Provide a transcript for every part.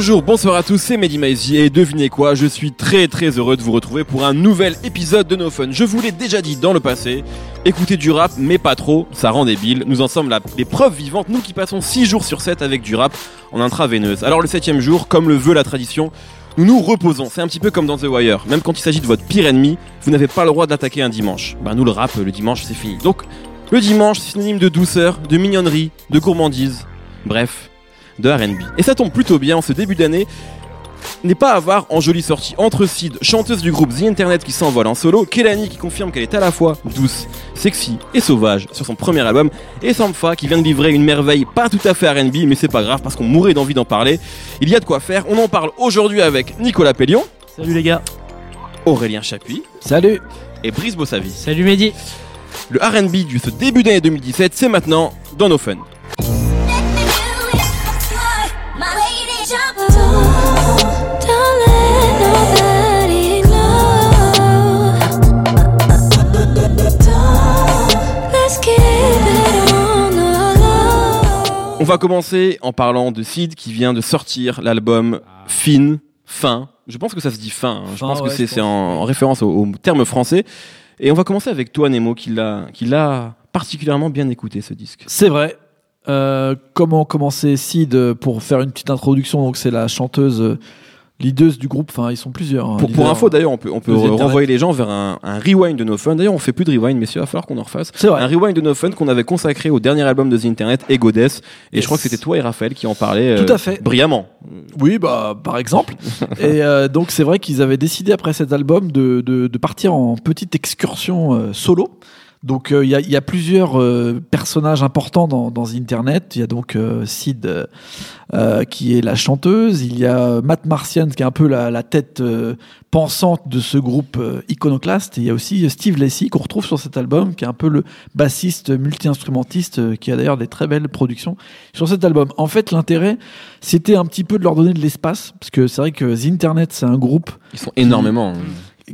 Bonjour, bonsoir à tous, c'est Mehdi Maizy et devinez quoi, je suis très très heureux de vous retrouver pour un nouvel épisode de No Fun. Je vous l'ai déjà dit dans le passé, écoutez du rap mais pas trop, ça rend débile. Nous en sommes la, les preuves vivantes, nous qui passons 6 jours sur 7 avec du rap en intraveineuse. Alors le septième jour, comme le veut la tradition, nous nous reposons. C'est un petit peu comme dans The Wire. Même quand il s'agit de votre pire ennemi, vous n'avez pas le droit d'attaquer un dimanche. Bah nous le rap, le dimanche c'est fini. Donc le dimanche, synonyme de douceur, de mignonnerie, de gourmandise. Bref, de RB. Et ça tombe plutôt bien en ce début d'année. N'est pas à voir en jolie sortie entre Sid, chanteuse du groupe The Internet qui s'envole en solo, Kelani qui confirme qu'elle est à la fois douce, sexy et sauvage sur son premier album, et Sampha qui vient de livrer une merveille pas tout à fait RB, mais c'est pas grave parce qu'on mourrait d'envie d'en parler. Il y a de quoi faire, on en parle aujourd'hui avec Nicolas Pellion, Salut les gars. Aurélien Chapuis Salut. et Brice Bossavi. Salut Mehdi. Le RB du ce début d'année 2017, c'est maintenant dans nos fun. On va commencer en parlant de Sid qui vient de sortir l'album Fin, Fin. Je pense que ça se dit fin. hein. Je Fin, pense que ouais, c'est en, en référence au, au terme français. Et on va commencer avec toi, Nemo, qui l'a particulièrement bien écouté ce disque. C'est vrai. Euh, comment commencer Sid euh, pour faire une petite introduction Donc c'est la chanteuse euh, leaduse du groupe. Enfin ils sont plusieurs. hein, Pour, pour leaders. info, d'ailleurs, on peut, on renvoyer les gens vers un, un rewind de No Fun. D'ailleurs, on fait plus de rewind, messieurs, il va falloir qu'on en refasse. C'est vrai. Un rewind de No Fun qu'on avait consacré au dernier album de The Internet, Ego Death. Et Yes. je crois que c'était toi et Raphaël qui en parlaient euh, Tout à fait. brillamment. Oui, bah par exemple. et euh, donc c'est vrai qu'ils avaient décidé après cet album de, de, de partir en petite excursion euh, solo. Donc euh, il y, a, il y a plusieurs euh, personnages importants dans, dans Internet. Il y a donc euh, Sid qui est la chanteuse. Il y a Matt Martian qui est un peu la, la tête pensante de ce groupe iconoclaste. Et il y a aussi Steve Lacy qu'on retrouve sur cet album qui est un peu le bassiste multi-instrumentiste qui a d'ailleurs des très belles productions sur cet album. En fait l'intérêt c'était un petit peu de leur donner de l'espace parce que c'est vrai que The Internet c'est un groupe Ils sont énormément.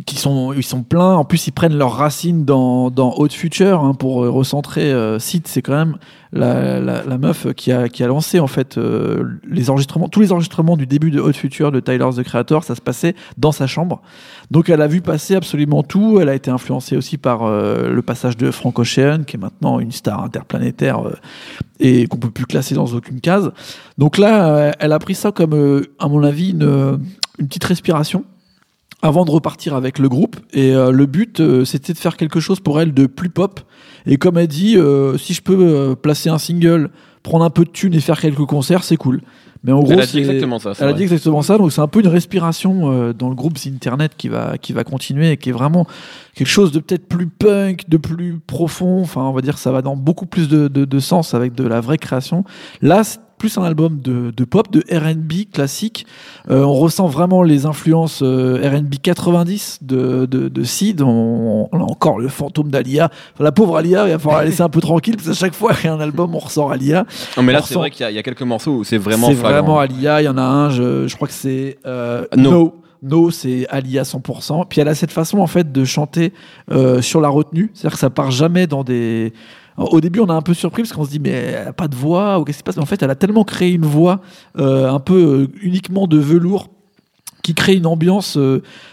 Qui sont ils sont pleins. En plus ils prennent leurs racines dans dans Haute Future hein, pour euh, recentrer euh, Sid. C'est quand même la, la, la meuf qui a qui a lancé en fait euh, les enregistrements tous les enregistrements du début de Haute Future de Tyler the Creator. Ça se passait dans sa chambre. Donc elle a vu passer absolument tout. Elle a été influencée aussi par euh, le passage de Frank Ocean qui est maintenant une star interplanétaire euh, et qu'on peut plus classer dans aucune case. Donc là euh, elle a pris ça comme à mon avis une, une petite respiration avant de repartir avec le groupe. Et euh, le but, euh, c'était de faire quelque chose pour elle de plus pop. Et comme elle dit, euh, si je peux euh, placer un single, prendre un peu de thunes et faire quelques concerts, c'est cool. Mais en gros, Elle a dit exactement ça. elle a dit exactement ça, donc c'est un peu une respiration euh, dans le groupe Internet qui va qui va continuer et qui est vraiment quelque chose de peut-être plus punk, de plus profond. Enfin, on va dire ça va dans beaucoup plus de, de, de sens avec de la vraie création. Là, plus un album de, de pop, de R&B classique. Euh, on ressent vraiment les influences euh, R&B 90 de, de, de Sid. On, on a encore le fantôme d'Alia. Enfin, la pauvre Alia, il va falloir la laisser un peu tranquille parce qu'à chaque fois qu'il y a un album, on ressort Alia. Non, mais là, c'est ressent- vrai qu'il y, a- il y a quelques morceaux où c'est vraiment c'est vraiment Alia. Il y en a un, je, je crois que c'est euh, No. No. No, c'est Alia 100%. Puis elle a cette façon en fait de chanter euh, sur la retenue, c'est-à-dire que ça part jamais dans des. Au début, on a un peu surpris parce qu'on se dit mais elle a pas de voix ou qu'est-ce qui se passe? Mais en fait, elle a tellement créé une voix euh, un peu euh, uniquement de velours qui crée une ambiance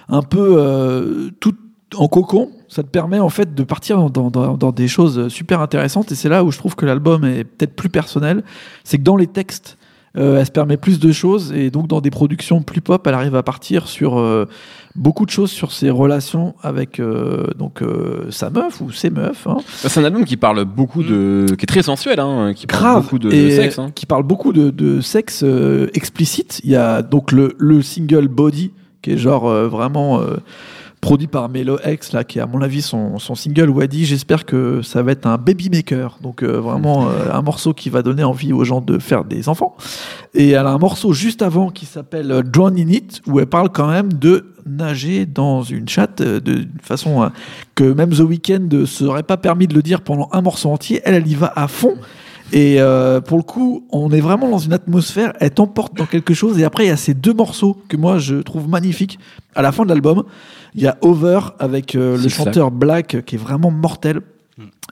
un peu toute en cocon. Ça te permet en fait de partir dans des choses super intéressantes et c'est là où je trouve que l'album est peut-être plus personnel. C'est que dans les textes, euh, elle se permet plus de choses et donc dans des productions plus pop, elle arrive à partir sur euh, beaucoup de choses sur ses relations avec euh, donc euh, sa meuf ou ses meufs. hein. C'est un album qui parle beaucoup de. qui est très sensuel, hein, qui parle grave beaucoup de, sexe. hein. qui parle beaucoup de, de sexe euh, explicite. Il y a donc le, le single Body qui est genre euh, vraiment euh, produit par Melo X là qui est à mon avis son, son single où elle dit j'espère que ça va être un baby maker. Donc euh, vraiment euh, un morceau qui va donner envie aux gens de faire des enfants. Et elle a un morceau juste avant qui s'appelle euh, Drown in It où elle parle quand même de nager dans une chatte euh, de d'une façon que même The Weeknd ne serait pas permis de le dire pendant un morceau entier. Elle elle y va à fond et euh, pour le coup, on est vraiment dans une atmosphère, elle t'emporte dans quelque chose. Et après, il y a ces deux morceaux que moi je trouve magnifiques. À la fin de l'album, il y a Over avec euh, le chanteur Black qui est vraiment mortel.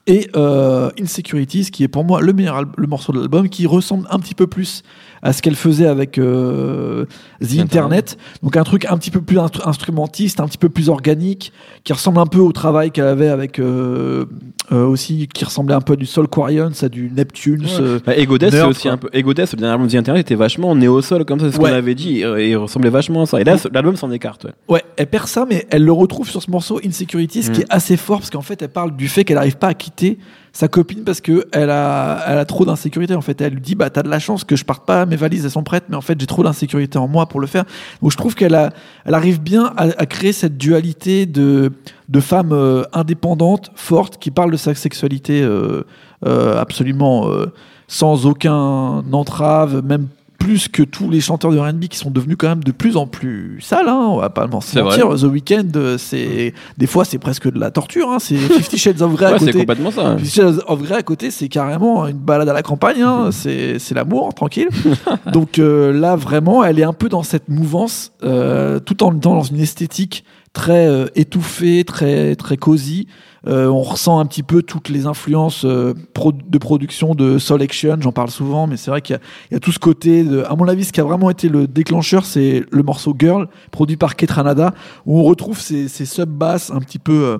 Et euh, Insecurities, qui est pour moi le meilleur le morceau de l'album, qui ressemble un petit peu plus à ce qu'elle faisait avec euh, The Internet. Donc un truc un petit peu plus instru- instrumentiste, un petit peu plus organique, qui ressemble un peu au travail qu'elle avait avec euh, euh, aussi, qui ressemblait un peu à du Soul Quarians, à du Neptunes. euh, Bah, Ego Death, c'est aussi un peu. Ego Death, le dernier album d'Internet était vachement néo-sol, comme ça, c'est ce Ouais. qu'on avait dit, et, il ressemblait vachement à ça. Et là, l'album s'en écarte, ouais. Ouais, elle perd ça, mais elle le retrouve sur ce morceau Insecurity, ce qui Mm. est assez fort parce qu'en fait, elle parle du fait qu'elle pas à quitter sa copine parce que elle a, elle a trop d'insécurité. En fait, elle lui dit bah t'as de la chance que je parte pas, mes valises elles sont prêtes, mais en fait j'ai trop d'insécurité en moi pour le faire. Donc je trouve qu'elle a, elle arrive bien à, à créer cette dualité de de femme euh, indépendante, forte, qui parle de sa sexualité euh, euh, absolument euh, sans aucun entrave, même plus que tous les chanteurs de R&B qui sont devenus quand même de plus en plus sales, hein, on va pas mentir. vrai. The Weeknd, euh, c'est des fois c'est presque de la torture, hein, c'est Fifty Shades of Grey à Ouais, c'est côté. complètement ça. Fifty Shades of Grey à côté, c'est carrément une balade à la campagne, hein, c'est c'est l'amour, tranquille. Donc euh, là, vraiment, elle est un peu dans cette mouvance, euh, tout en étant dans une esthétique très euh, étouffée, très très cosy. Euh, on ressent un petit peu toutes les influences euh, pro- de production de Soul Action, j'en parle souvent, mais c'est vrai qu'il y, y a tout ce côté. De, à mon avis, ce qui a vraiment été le déclencheur, c'est le morceau Girl, produit par Ketranada, où on retrouve ces, ces sub-basses un petit peu euh,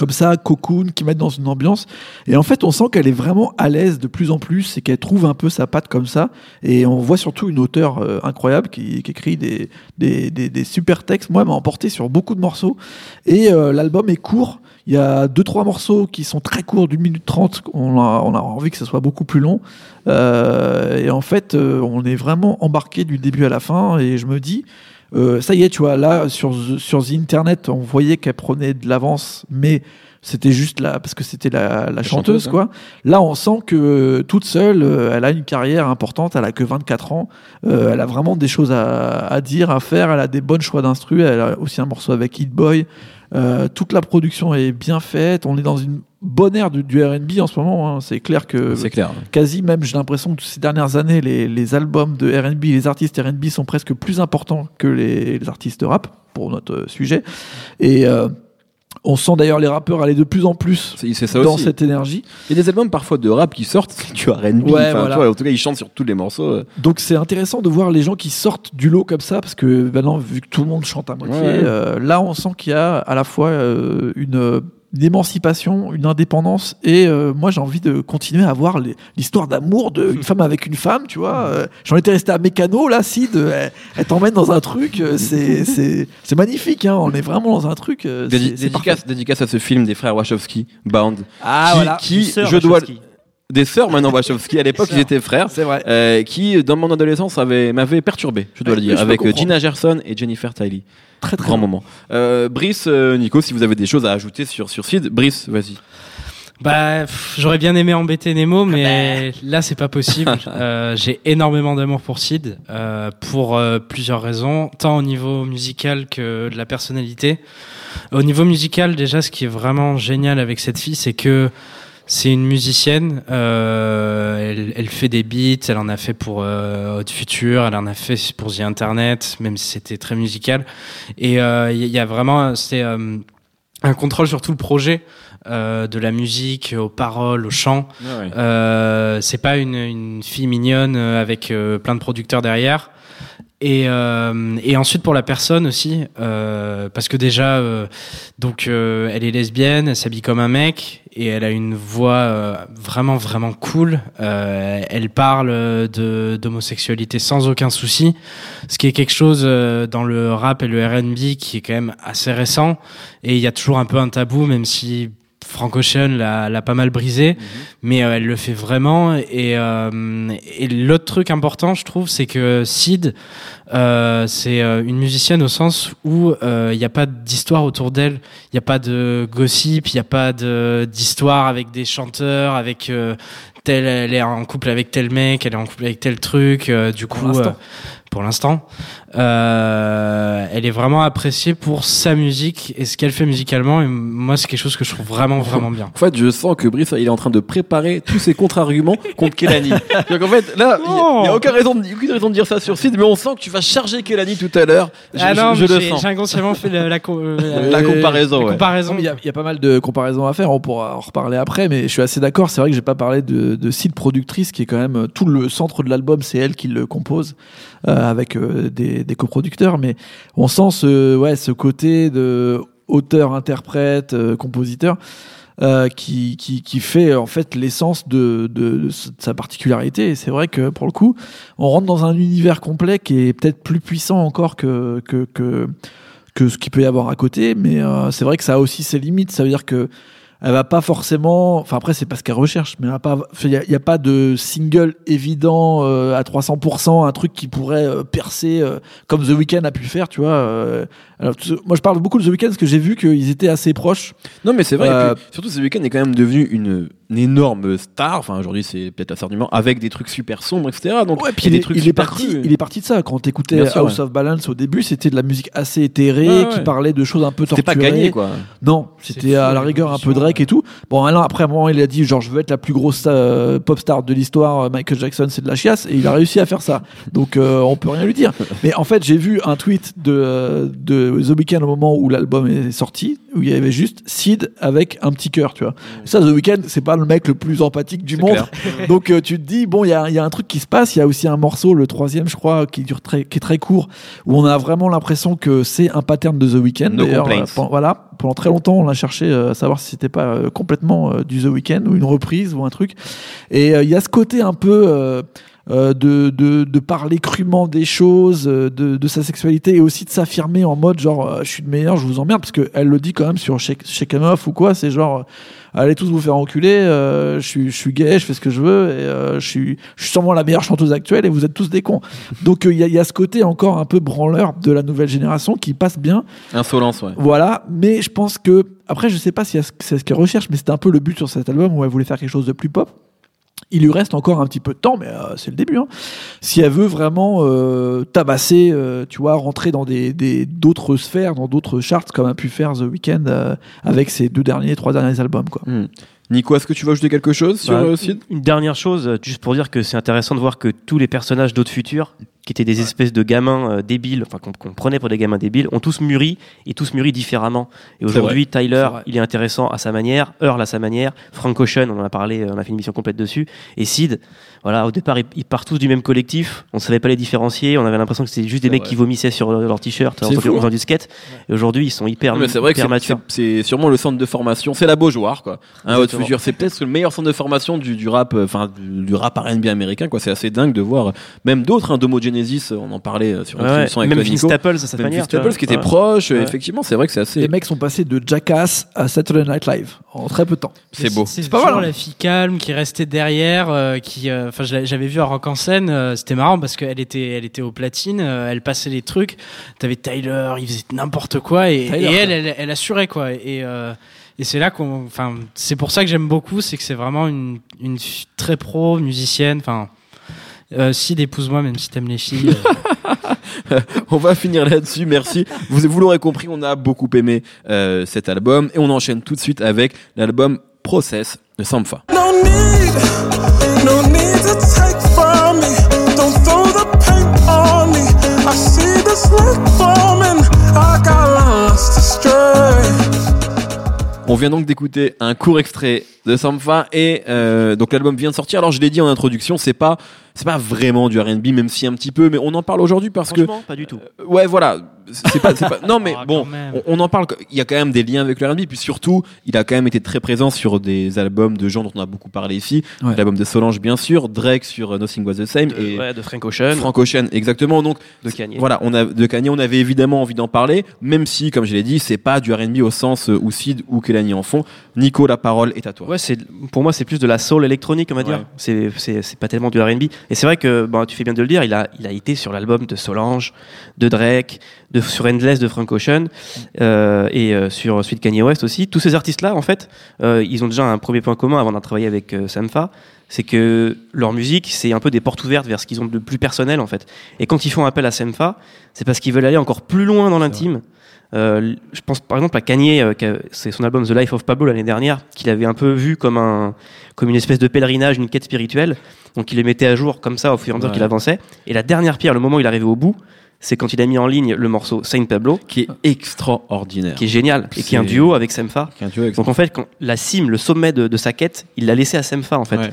comme ça, cocoon, qui mettent dans une ambiance. Et en fait, on sent qu'elle est vraiment à l'aise de plus en plus et qu'elle trouve un peu sa patte comme ça. Et on voit surtout une auteure euh, incroyable qui, écrit des, super textes. Moi, m'a emporté sur beaucoup de morceaux. Et euh, l'album est court. Il y a deux, trois morceaux qui sont très courts, d'une minute trente. On a, envie que ce soit beaucoup plus long. Euh, et en fait, on est vraiment embarqué du début à la fin. Et je me dis, euh, ça y est, tu vois, là, sur, sur The Internet, on voyait qu'elle prenait de l'avance, mais c'était juste là, parce que c'était la, la, chanteuse, chanteuse, hein. quoi. Là, on sent que euh, toute seule, euh, elle a une carrière importante, elle a que 24 ans, euh, elle a vraiment des choses à, à dire, à faire, elle a des bonnes choix d'instru, elle a aussi un morceau avec Hit Boy. Euh, toute la production est bien faite, on est dans une bonne ère du, du R&B en ce moment, hein. c'est clair que C'est clair. quasi même j'ai l'impression que ces dernières années les, les albums de R&B les artistes R&B sont presque plus importants que les, les artistes rap pour notre euh, sujet et euh, on sent d'ailleurs les rappeurs aller de plus en plus ça dans aussi. cette énergie Il y a des albums parfois de rap qui sortent, du R&B. Ouais, enfin, voilà. vois, en tout cas, ils chantent sur tous les morceaux. euh. donc c'est intéressant de voir les gens qui sortent du lot comme ça parce que maintenant vu que tout le monde chante à moitié Ouais. euh, là on sent qu'il y a à la fois euh, une une émancipation, une indépendance, et euh, moi j'ai envie de continuer à voir l'histoire d'amour d'une femme avec une femme, tu vois. Euh, J'en étais resté à Mécano, là, Sid, euh, elle, elle t'emmène dans un truc, c'est c'est- c'est magnifique, hein, on est vraiment dans un truc. Dédi- dédicace, dédicace à ce film des frères Wachowski, Bound. Ah Qui- voilà, qui, je dois- Wachowski. Des sœurs maintenant Wachowski. À l'époque, ils étaient frères. C'est vrai. euh, qui, dans mon adolescence, avait- m'avaient perturbé, je dois Ouais, le dire, avec. Gina Gerson et Jennifer Tilly. Très très Grand bon. moment. Euh, Brice, euh, Nico, si vous avez des choses à ajouter sur, sur Sid, Brice, vas-y. Bah, j'aurais bien aimé embêter Nemo, mais là c'est pas possible. Euh, J'ai énormément d'amour pour Sid, euh, pour euh, plusieurs raisons, tant au niveau musical que de la personnalité. Au niveau musical, déjà, ce qui est vraiment génial avec cette fille, c'est que c'est une musicienne. euh, elle, elle fait des beats, elle en a fait pour euh, Hot Future, elle en a fait pour The Internet, même si c'était très musical. Et euh, il y, a vraiment, c'est euh, un contrôle sur tout le projet. euh, de la musique aux paroles, au chant. Euh, c'est pas une, une fille mignonne euh, avec euh, plein de producteurs derrière. Et, euh, et ensuite pour la personne aussi, euh, parce que déjà, euh, donc euh, elle est lesbienne, elle s'habille comme un mec et elle a une voix euh, vraiment vraiment cool. Euh, elle parle de d'homosexualité sans aucun souci, ce qui est quelque chose dans le rap et le R&B qui est quand même assez récent. Et il y a toujours un peu un tabou, même si Frank Ocean l'a pas mal brisé, mais euh, elle le fait vraiment. Et, euh, et l'autre truc important, je trouve, c'est que Sid, euh, c'est euh, une musicienne au sens où il n'y a pas d'histoire autour d'elle, il n'y a pas de gossip, il n'y a pas de- d'histoire avec des chanteurs, avec euh, tel, elle est en couple avec tel mec, elle est en couple avec tel truc. euh, du coup, euh, pour l'instant. Euh, elle est vraiment appréciée pour sa musique et ce qu'elle fait musicalement. Et moi, c'est quelque chose que je trouve vraiment, vraiment bien. En fait, je sens que Brice, il est en train de préparer tous ses contre-arguments contre Kelani. Donc en fait, là, il n'y a, aucune raison, de, aucune raison de dire ça sur site, mais on sent que tu vas charger Kelani tout à l'heure. Je, ah je- non, je mais le sens. j'ai inconsciemment fait la, la, co- euh, La comparaison, la ouais. comparaison. Il y, a, il y a pas mal de comparaisons à faire, on pourra en reparler après, mais je suis assez d'accord. C'est vrai que j'ai pas parlé de, de Sid productrice, qui est quand même euh, tout le centre de l'album, c'est elle qui le compose euh, avec euh, des, coproducteurs, mais on sent ce, ouais, ce côté de auteur, interprète, euh, compositeur. euh, qui, qui, qui fait en fait l'essence de, de, sa particularité. Et c'est vrai que pour le coup, on rentre dans un univers complet qui est peut-être plus puissant encore que, que, que, ce qu'il peut y avoir à côté, mais euh, c'est vrai que ça a aussi ses limites. Ça veut dire que elle va pas forcément. Enfin après c'est pas ce qu'elle recherche, mais elle va pas. Il y, a- il y a pas de single évident euh, à 300%, un truc qui pourrait euh, percer euh, comme The Weeknd a pu le faire, tu vois. euh. alors tu- moi je parle beaucoup de The Weeknd parce que j'ai vu qu'ils étaient assez proches. Non, mais c'est vrai. Euh, et puis, surtout, ce week-end est quand même devenu une, une énorme star. Enfin, aujourd'hui, c'est peut-être un sardument avec des trucs super sombres, etc. Donc, Ouais, il y puis a il, des est, trucs il est super parti, crus. il est parti de ça. Quand t'écoutais House ouais. of Balance au début, c'était de la musique assez éthérée, Ouais, qui parlait de choses un peu C'était torturées. pas gagné, quoi. Non, c'était à la rigueur un peu évolution, Et tout. Bon, alors après, moment, il a dit genre, je veux être la plus grosse euh, pop star de l'histoire. euh, Michael Jackson, c'est de la chiasse, et il a réussi à faire ça. Donc, euh, on peut rien lui dire. Mais en fait, j'ai vu un tweet de, de The Weeknd au moment où l'album est sorti, où il y avait juste Sid avec un petit cœur, tu vois. Ça, The Weeknd, c'est pas le mec le plus empathique du monde. clair. Donc, euh, tu te dis, bon, il y a, y a un truc qui se passe. Il y a aussi un morceau, le troisième, je crois, qui dure très, qui est très court, où on a vraiment l'impression que c'est un pattern de The Weeknd. No D'ailleurs, euh, voilà, pendant très longtemps, on a cherché à savoir si c'était pas euh, complètement euh, du The Weeknd ou une reprise ou un truc. Et euh, il y a ce côté un peu de, de, parler crûment des choses, de, sa sexualité et aussi de s'affirmer en mode genre je suis le meilleur, je vous emmerde parce qu'elle le dit quand même sur Shake, Shake 'em Off ou quoi, c'est genre allez tous vous faire enculer, euh, je, suis, je suis gay, je fais ce que je veux et euh, je, suis, je suis sûrement la meilleure chanteuse actuelle et vous êtes tous des cons. Donc euh, il y, y a ce côté encore un peu branleur de la nouvelle génération qui passe bien. Insolence, ouais. Voilà, mais je pense que après, je sais pas si c'est ce qu'elle recherche, mais c'était un peu le but sur cet album où elle voulait faire quelque chose de plus pop. Il lui reste encore un petit peu de temps, mais euh, c'est le début. hein. Si elle veut vraiment euh, tabasser, euh, tu vois, rentrer dans des des- d'autres sphères, dans d'autres charts, comme a pu faire The Weeknd euh, avec ses deux derniers, trois derniers albums, quoi. Hmm. Nico, est-ce que tu veux ajouter quelque chose sur Bah, Sid? Une dernière chose, juste pour dire que c'est intéressant de voir que tous les personnages d'autres futurs, qui étaient des espèces de gamins euh, débiles, enfin qu'on prenait pour des gamins débiles, ont tous mûri et tous mûri différemment. Et aujourd'hui, Tyler, il est intéressant à sa manière, Earl à sa manière, Frank Ocean, on en a parlé, euh, on a fait une émission complète dessus, et Sid, voilà, au départ, ils, ils partent tous du même collectif, on savait pas les différencier, on avait l'impression que c'était juste des mecs qui vomissaient sur euh, leur t-shirt en faisant faisant du skate. Et aujourd'hui, ils sont hyper, Non, mais c'est vrai que hyper c'est- matures. c'est sûrement le centre de formation, c'est la Beaujoire quoi. Haute Exactement. Future, c'est peut-être le meilleur centre de formation du, du rap, enfin du, du rap R&B américain quoi. C'est assez dingue de voir même d'autres, hein, Genesis, euh, on en parlait euh, sur une Ouais, ouais. émission avec Même Nico. Staples Même manière. Vois. Staples qui était Ouais. proche, euh, Ouais. effectivement, c'est vrai que c'est assez. Les mecs sont passés de Jackass à Saturday Night Live en très peu de temps. C'est beau. C'est pas mal, hein. la fille calme qui restait derrière, euh, qui, enfin, j'avais vu à Rock en scène. euh, C'était marrant parce qu'elle était, elle était au platine, euh, elle passait les trucs. T'avais Tyler, il faisait n'importe quoi et, Tyler, et elle, elle, elle assurait quoi. Et, euh, et c'est là qu'on, enfin, c'est pour ça que j'aime beaucoup, c'est que c'est vraiment une, une très pro musicienne. Enfin, euh, si épouse-moi même si t'aimes les filles. euh, On va finir là-dessus, merci. Vous, vous l'aurez compris, on a beaucoup aimé euh, cet album et on enchaîne tout de suite avec l'album Process de Sampha. No need, On vient donc d'écouter un court extrait de Sampha et euh, donc l'album vient de sortir. Alors je l'ai dit en introduction, c'est pas c'est pas vraiment du R&B, même si un petit peu, mais on en parle aujourd'hui parce que pas du tout. Euh, ouais voilà, c'est pas c'est pas non mais Ah, bon, on, on en parle. Il y a quand même des liens avec le R&B, puis surtout il a quand même été très présent sur des albums de gens dont on a beaucoup parlé ici. Ouais. L'album de Solange bien sûr, Drake sur euh, Nothing Was the Same De, et ouais, de Frank Ocean, Frank Ocean exactement. Donc de Kanye. voilà, on a de Kanye, on avait évidemment envie d'en parler, même si, comme je l'ai dit, c'est pas du R&B au sens euh, où Sid ou Kelani en font. Nico, la parole est à toi. Ouais, c'est pour moi c'est plus de la soul électronique, on va Ouais. dire. C'est c'est c'est pas tellement du R&B. Et c'est vrai que bon, tu fais bien de le dire, il a il a été sur l'album de Solange, de Drake, de de, sur Endless de Frank Ocean euh, et euh, sur Sweet Kanye West aussi. Tous ces artistes-là, en fait, euh, ils ont déjà un premier point commun avant de travailler avec Sampha, c'est que leur musique, c'est un peu des portes ouvertes vers ce qu'ils ont de plus personnel, en fait. Et quand ils font appel à Sampha, c'est parce qu'ils veulent aller encore plus loin dans l'intime. Euh, je pense par exemple à Kanye, euh, c'est son album The Life of Pablo l'année dernière, qu'il avait un peu vu comme un comme une espèce de pèlerinage, une quête spirituelle. Donc il les mettait à jour comme ça au fur et à mesure Ouais. qu'il avançait. Et la dernière pierre, le moment où il arrivé au bout, c'est quand il a mis en ligne le morceau Saint Pablo, Qui est extraordinaire. qui est génial et qui est un duo avec Semfa. Qui est un duo avec- Donc en fait, quand la cime, le sommet de, de sa quête, il l'a laissé à Semfa en fait. Ouais.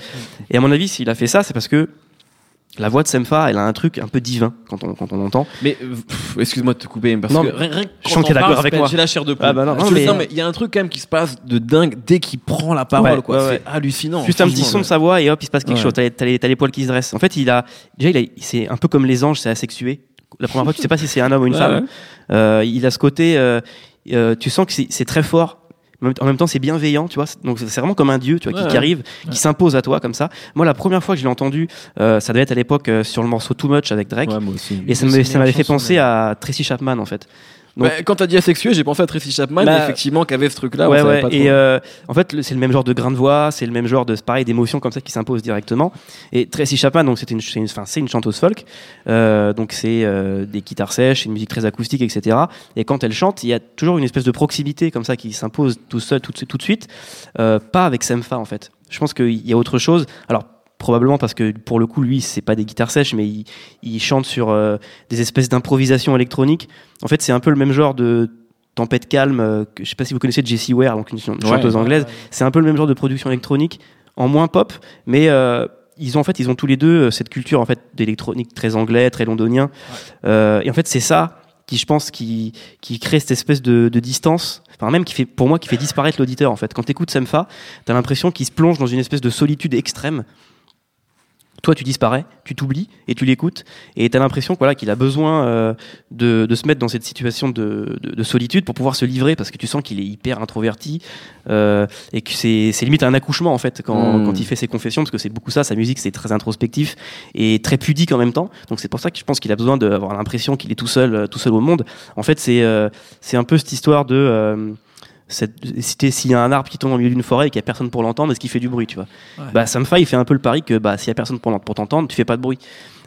Et à mon avis, s'il a fait ça, c'est parce que la voix de Semfa, elle a un truc un peu divin quand on, quand on l'entend. Mais excuse-moi de te couper, parce Non, que rien- rien je sens que t'es d'accord avec c'est- moi. J'ai la chair de poule. Ah bah non, mais- il y a un truc quand même qui se passe de dingue dès qu'il prend la parole. Ouais, quoi. ouais, ouais. C'est hallucinant. Juste un petit son de sa voix et hop, il se passe quelque chose. T'as les, poils qui se dressent. En fait, il a déjà, il a, c'est un peu comme les anges, c'est asexué. La première fois, tu sais pas si c'est un homme ou une Ouais, femme. ouais. Euh, il a ce côté, euh, euh, tu sens que c'est très fort. En même- temps, c'est bienveillant, tu vois. Donc, c'est vraiment comme un dieu, tu vois, qui- Ouais, qui, arrive, qui s'impose à toi comme ça. Moi, la première fois que je l'ai entendu, euh, ça devait être à l'époque euh, sur le morceau Too Much avec Drake. Ouais, moi aussi. Et ça m'avait fait penser à Tracy Chapman, en fait. Donc- Bah, quand t'as dit asexué, j'ai pensé à Tracy Chapman, Bah, effectivement, qui avait ce truc-là. ouais, ouais. Et euh, en fait, c'est le même genre de grain de voix, c'est le même genre de pareil d'émotion comme ça qui s'impose directement. Et Tracy Chapman, donc c'était une, c'est une, chanteuse folk, euh, donc c'est euh, des guitares sèches, une musique très acoustique, etc. Et quand elle chante, il y a toujours une espèce de proximité comme ça qui s'impose tout seul, tout, de- tout de suite, pas avec Semfa en fait. Je pense qu'il y a autre chose. Alors probablement parce que pour le coup lui c'est pas des guitares sèches mais il, il chante sur euh, des espèces d'improvisation électronique en fait c'est un peu le même genre de tempête calme euh, que, je sais pas si vous connaissez Jessie Ware donc une, Ouais. chanteuse anglaise. c'est un peu le même genre de production électronique en moins pop mais euh, ils ont en fait ils ont tous les deux euh, cette culture en fait d'électronique très anglais très londonien. Et en fait c'est ça qui je pense qui qui crée cette espèce de, de distance enfin même qui fait pour moi qui fait disparaître l'auditeur en fait. Quand t'écoutes Semfa t'as l'impression qu'il se plonge dans une espèce de solitude extrême toi tu disparais, tu t'oublies et tu l'écoutes. Et t'as l'impression que, voilà, qu'il a besoin euh, de, de se mettre dans cette situation de, de, de solitude pour pouvoir se livrer parce que tu sens qu'il est hyper introverti euh, et que c'est c'est limite un accouchement en fait quand, Mm. quand il fait ses confessions parce que c'est beaucoup ça, sa musique c'est très introspectif et très pudique en même temps. Donc c'est pour ça que je pense qu'il a besoin d'avoir l'impression qu'il est tout seul, euh, tout seul au monde. En fait c'est euh, c'est un peu cette histoire de... t'es- s'il y a un arbre qui tombe au milieu d'une forêt et qu'il y a personne pour l'entendre, est-ce qu'il fait du bruit, tu vois Ouais. Bah, Samfa, il fait un peu le pari que bah, s'il y a personne pour t'entendre, tu fais pas de bruit.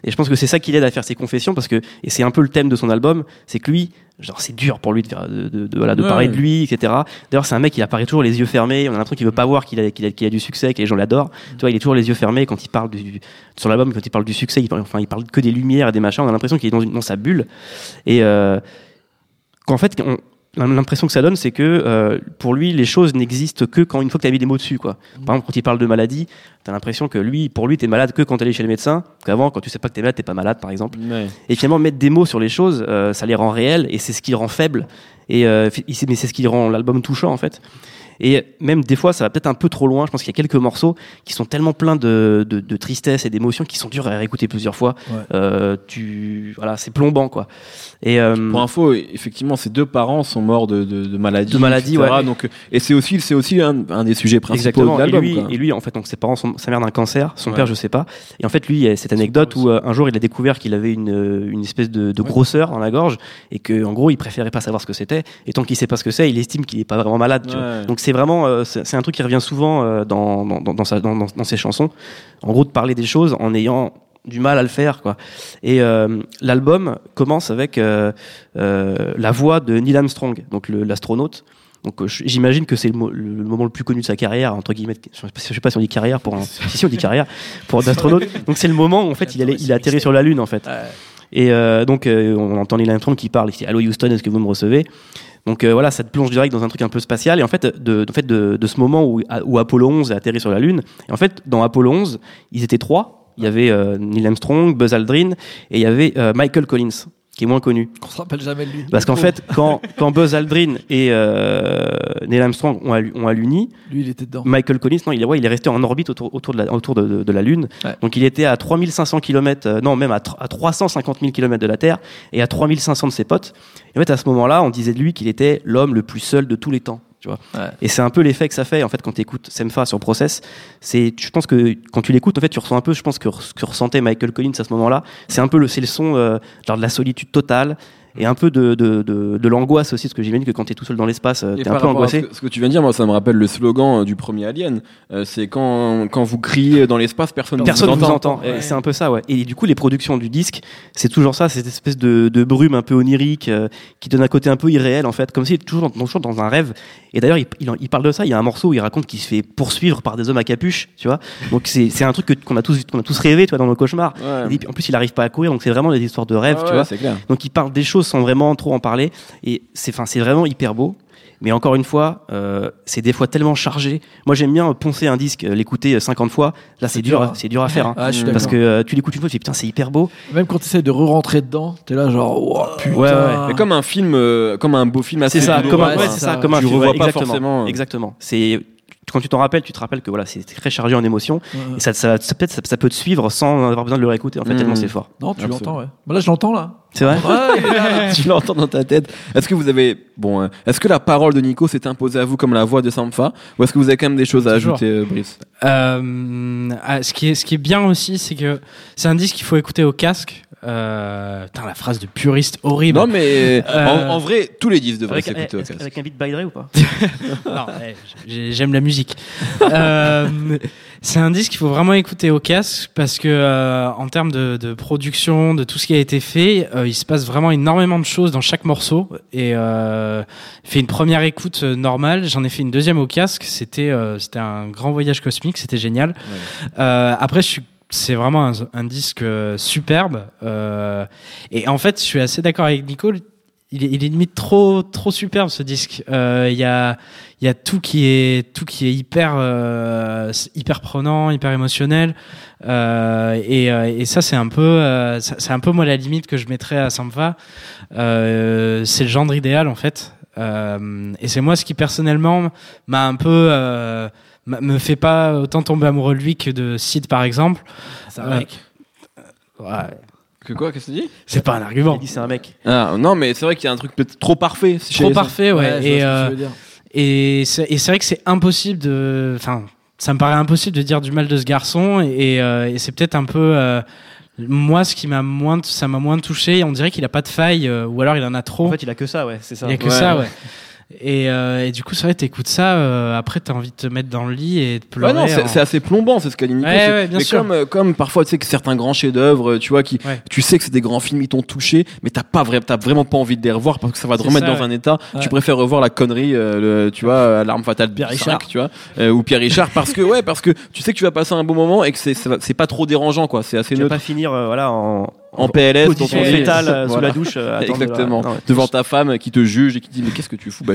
Et je pense que c'est ça qui l'aide à faire ses confessions parce que, et c'est un peu le thème de son album, c'est que lui, genre, c'est dur pour lui de, faire, de, de- de- voilà, de Ouais, parler ouais. de lui, etc. D'ailleurs, c'est un mec qui apparaît toujours les yeux fermés, on a l'impression qu'il veut pas voir qu'il a, qu'il a, a du succès, que les gens l'adorent. Tu vois, il est toujours les yeux fermés quand il parle du, sur l'album, quand il parle du succès, il parle, enfin, il parle que des lumières et des machins, on a l'impression qu'il est dans, une- dans sa bulle. Et, euh, qu'en fait, on, l'impression que ça donne, c'est que euh, pour lui, les choses n'existent que quand une fois que tu as mis des mots dessus. Quoi. Par exemple, quand il parle de maladie, tu as l'impression que lui, pour lui, tu es malade que quand tu allé chez le médecin, qu'avant, quand tu sais pas que tu es malade, tu pas malade, par exemple. Ouais. Et finalement, mettre des mots sur les choses, euh, ça les rend réels et c'est ce qui les rend faibles. Et, euh, mais c'est ce qui rend l'album touchant, en fait. Et même des fois, ça va peut-être un peu trop loin. Je pense qu'il y a quelques morceaux qui sont tellement pleins de, de, de tristesse et d'émotions qui sont durs à réécouter plusieurs fois. Ouais. Euh, tu, voilà, c'est plombant, quoi. Et euh, Pour info, effectivement, ses deux parents sont morts de, de, de maladie. De maladie, etc. ouais. Donc, et c'est aussi, c'est aussi un, un des sujets principaux Exactement. de Et l'album. lui, quoi. et lui, en fait, donc ses parents sont sa mère d'un cancer, son Ouais. père, je sais pas. Et en fait, lui, il y a cette anecdote où euh, un jour, il a découvert qu'il avait une, une espèce de, de grosseur dans la gorge et que, en gros, il préférait pas savoir ce que c'était. Et tant qu'il sait pas ce que c'est, il estime qu'il est pas vraiment malade. tu vois. Donc c'est vraiment, euh, c'est c'est un truc qui revient souvent euh, dans, dans, dans, dans sa- dans, dans- dans ses chansons. En gros, de parler des choses en ayant du mal à le faire quoi. Et euh, l'album commence avec euh, euh, la voix de Neil Armstrong donc l'astronaute. Donc j'imagine que c'est le, mo- le- le moment le plus connu de sa carrière entre guillemets je sais sais pas si on dit carrière pour un si si on dit carrière pour un astronaute. Donc c'est le moment où en fait il, allait, il a atterri sur la lune en fait. Et donc on entend Neil Armstrong qui parle ici Allô Houston est-ce que vous me recevez? Donc euh, voilà, ça te plonge direct dans un truc un peu spatial. Et en fait, de, ce moment où, où Apollo 11 a atterri sur la Lune, et en fait, dans Apollo 11, ils étaient trois. Il y avait euh, Neil Armstrong, Buzz Aldrin, et il y avait euh, Michael Collins, qui est moins connu. On se rappelle jamais de lui. Parce qu'en fait, quand, quand Buzz Aldrin et euh, Neil Armstrong ont, allu- ont alluni, Lui, il était dedans. Michael Collins, non, il est, ouais, il est resté en orbite autour, autour, de, la, autour de, de- de la Lune. Ouais. Donc il était à 3500 km, euh, non, même à, à 350 000 km de la Terre et à 3500 de ses potes. Et en fait, à ce moment-là, on disait de lui qu'il était l'homme le plus seul de tous les temps. Tu vois. Ouais. Et c'est un peu l'effet que ça fait en fait quand tu écoutes Semfa sur Process. C'est, je pense que quand tu l'écoutes, en fait, tu ressens un peu, je pense que ce que ressentait Michael Collins à ce moment-là, c'est un peu le, c'est le son euh, genre de la solitude totale et un peu de, de, de, de l'angoisse aussi, parce que j'imagine que quand t'es tout seul dans l'espace, euh, Et t'es un peu angoissé. Ce que, ce que tu viens de dire, moi, ça me rappelle le slogan euh, du premier Alien. Euh, c'est quand, quand vous criez dans l'espace, personne ne Personne vous ne vous entend. C'est un peu ça, ouais. Et du coup, les productions du disque, c'est toujours ça, cette espèce de, de brume un peu onirique euh, qui donne un côté un peu irréel, en fait, comme s'il était toujours, dans- toujours dans un rêve. Et d'ailleurs, il, il, parle de ça. Il y a un morceau où il raconte qu'il se fait poursuivre par des hommes à capuche, tu vois. Donc c'est c'est un truc que- qu'on a tous qu'on a tous rêvé, tu vois, dans nos cauchemars. Ouais. Et puis, en plus, il arrive pas à courir, donc c'est vraiment des histoires de rêve, Ah tu ouais, vois. c'est clair. Donc il parle des choses sans vraiment trop en parler. Et c'est, vraiment hyper beau. Mais encore une fois, euh, c'est des fois tellement chargé. Moi, j'aime bien poncer un disque, euh, l'écouter euh, 50 fois. Là, c'est dur, dur, hein, hein. c'est dur à faire. hein. Ah, Parce que euh, tu l'écoutes une fois, tu dis putain, c'est hyper beau. Même quand tu essaies de re-rentrer dedans, t'es là genre, oh, putain. Ouais, ouais. Mais comme un film, euh, comme un beau film assez C'est ça, comme un, ouais, ça. comme un Tu film, revois ouais, pas exactement, forcément. Exactement. C'est quand tu t'en rappelles, tu te rappelles que voilà, c'est très chargé en émotions. Ouais. Et ça, ça, ça peut-être, ça, ça peut te suivre sans avoir besoin de le réécouter. En fait, Mm. tellement c'est fort. Non, tu l'entends, ouais. Bah là, je l'entends, là. C'est vrai. tu l'entends dans ta tête. Est-ce que vous avez bon, euh, est-ce que la parole de Nico s'est imposée à vous comme la voix de Sampha, ou est-ce que vous avez quand même des choses à Toujours. ajouter, euh, Brice Euh, ah, ce, qui est, ce qui est bien aussi, c'est que c'est un disque qu'il faut écouter au casque. Euh, putain, la phrase de puriste horrible. Non, mais Euh, en, en vrai, tous les disques devraient Avec, s'écouter au casque. avec un beat by Dre ou pas? Non, j'ai- j'aime la musique. Euh, c'est un disque qu'il faut vraiment écouter au casque parce que euh, en termes de, de production, de tout ce qui a été fait, euh, il se passe vraiment énormément de choses dans chaque morceau. Et euh, fait une première écoute euh, normale, j'en ai fait une deuxième au casque. C'était euh, c'était un grand voyage cosmique, c'était génial. Euh, après, je suis c'est vraiment un, un disque superbe. Euh, et en fait, je suis assez d'accord avec Nico. Il est, il est limite trop, trop superbe ce disque. Euh, Il y a, il y a tout qui est, tout qui est hyper, euh, hyper prenant, hyper émotionnel. Euh, et, euh, et ça, c'est un peu, euh, ça- c'est un peu moi la limite que je mettrais à Sampha. Euh, c'est le genre idéal en fait. Euh, et c'est moi ce qui personnellement m'a un peu, euh, me fait pas autant tomber amoureux de lui que de Sid par exemple. Mec. Ouais, Que quoi Qu'est-ce que tu dis c'est pas un Il argument. dit c'est un mec. Ah, non, mais c'est vrai qu'il y a un truc peut-être trop parfait. Trop parfait, ouais. et, euh. Et c'est vrai que c'est impossible de. Enfin, ça me paraît impossible de dire du mal de ce garçon. Et, euh, et c'est peut-être un peu. euh, moi, ce qui m'a moins, ça m'a moins touché. On dirait qu'il a pas de faille, euh, ou alors il en a trop. En fait, il a que ça, ouais, c'est ça. il a que Ouais, ça, ouais. ouais. Et, euh, et du coup, c'est vrai, t'écoutes ça. euh, après, t'as envie de te mettre dans le lit et de pleurer. Ouais, non, c'est en- c'est assez plombant, c'est ce qu'a dit Nico. Ouais, ouais, bien mais sûr. Comme, euh, comme parfois, tu sais que certains grands chefs-d'œuvre, tu vois, qui, Ouais. tu sais que c'est des grands films, ils t'ont touché, mais t'as pas vrai, t'as vraiment pas envie de les revoir parce que ça va te C'est remettre ça, dans ouais. un état. Ouais. Tu préfères revoir la connerie, euh, le- tu vois, euh, l'arme fatale Pierre 5, Richard. tu vois, euh, ou Pierre Richard, parce que ouais, parce que tu sais que tu vas passer un bon moment et que c'est c'est c'est pas trop dérangeant, quoi. C'est assez Tu vas neutre. pas finir, euh, voilà, en, En PLS, dans ton position lit. fétale euh, sous Voilà. la douche. euh, de- Exactement. non, ouais. Devant ta femme qui te juge et qui te dit mais qu'est-ce que tu fous? Bah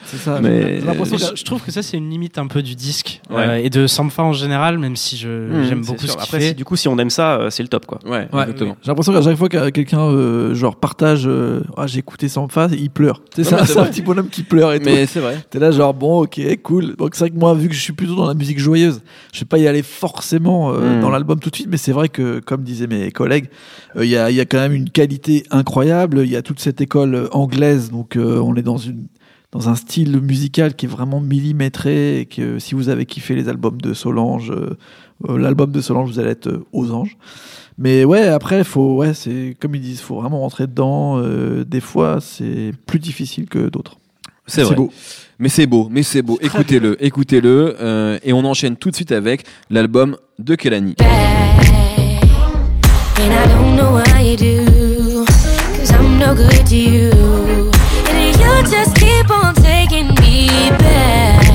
C'est ça. Mais- J'ai Je, que- je trouve que ça, c'est une limite un peu du disque Ouais. euh, et de Sampha en général, même si je Mmh, j'aime beaucoup sûr. ce qu'il Après, fait. si, du coup, si on aime ça, euh, c'est le top, quoi. Ouais, Ouais, exactement. J'ai l'impression qu'à chaque fois que quelqu'un euh, genre partage, euh, ah, j'ai écouté face, il pleure. C'est ça, un petit bonhomme qui pleure et tout. Mais c'est vrai. T'es là genre bon ok cool donc c'est vrai que moi vu que je suis plutôt dans la musique joyeuse je vais pas y aller forcément euh, Mm. dans l'album tout de suite mais c'est vrai que comme disaient mes collègues euh, il y, a, il y a quand même une qualité incroyable il y a toute cette école anglaise donc euh, on est dans une dans un style musical qui est vraiment millimétré et que si vous avez kiffé les albums de Solange euh, euh, l'album de Solange vous allez être euh, aux anges mais ouais après faut ouais c'est comme ils disent faut vraiment rentrer dedans euh, des fois c'est plus difficile que d'autres C'est vrai. beau Mais c'est beau, mais c'est beau. Écoutez-le, écoutez-le. euh, et on enchaîne tout de suite avec l'album de Kelani. And just keep on taking me back.